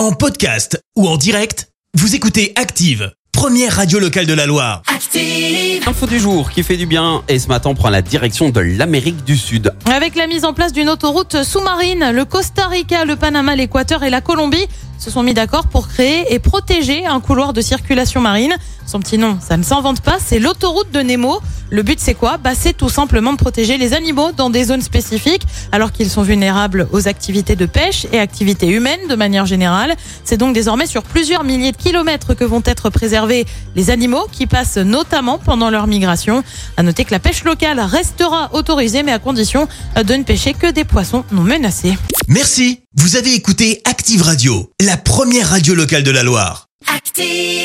En podcast ou en direct, vous écoutez Active, première radio locale de la Loire. Active. Info du jour qui fait du bien et ce matin on prend la direction de l'Amérique du Sud. Avec la mise en place d'une autoroute sous-marine, le Costa Rica, le Panama, l'Équateur et la Colombie se sont mis d'accord pour créer et protéger un couloir de circulation marine. Son petit nom, ça ne s'invente pas, c'est l'autoroute de Nemo. Le but, c'est quoi bah, C'est tout simplement de protéger les animaux dans des zones spécifiques, alors qu'ils sont vulnérables aux activités de pêche et activités humaines de manière générale. C'est donc désormais sur plusieurs milliers de kilomètres que vont être préservés les animaux qui passent notamment pendant leur migration. À noter que la pêche locale restera autorisée, mais à condition de ne pêcher que des poissons non menacés. Merci, vous avez écouté Active Radio, la première radio locale de la Loire. Active.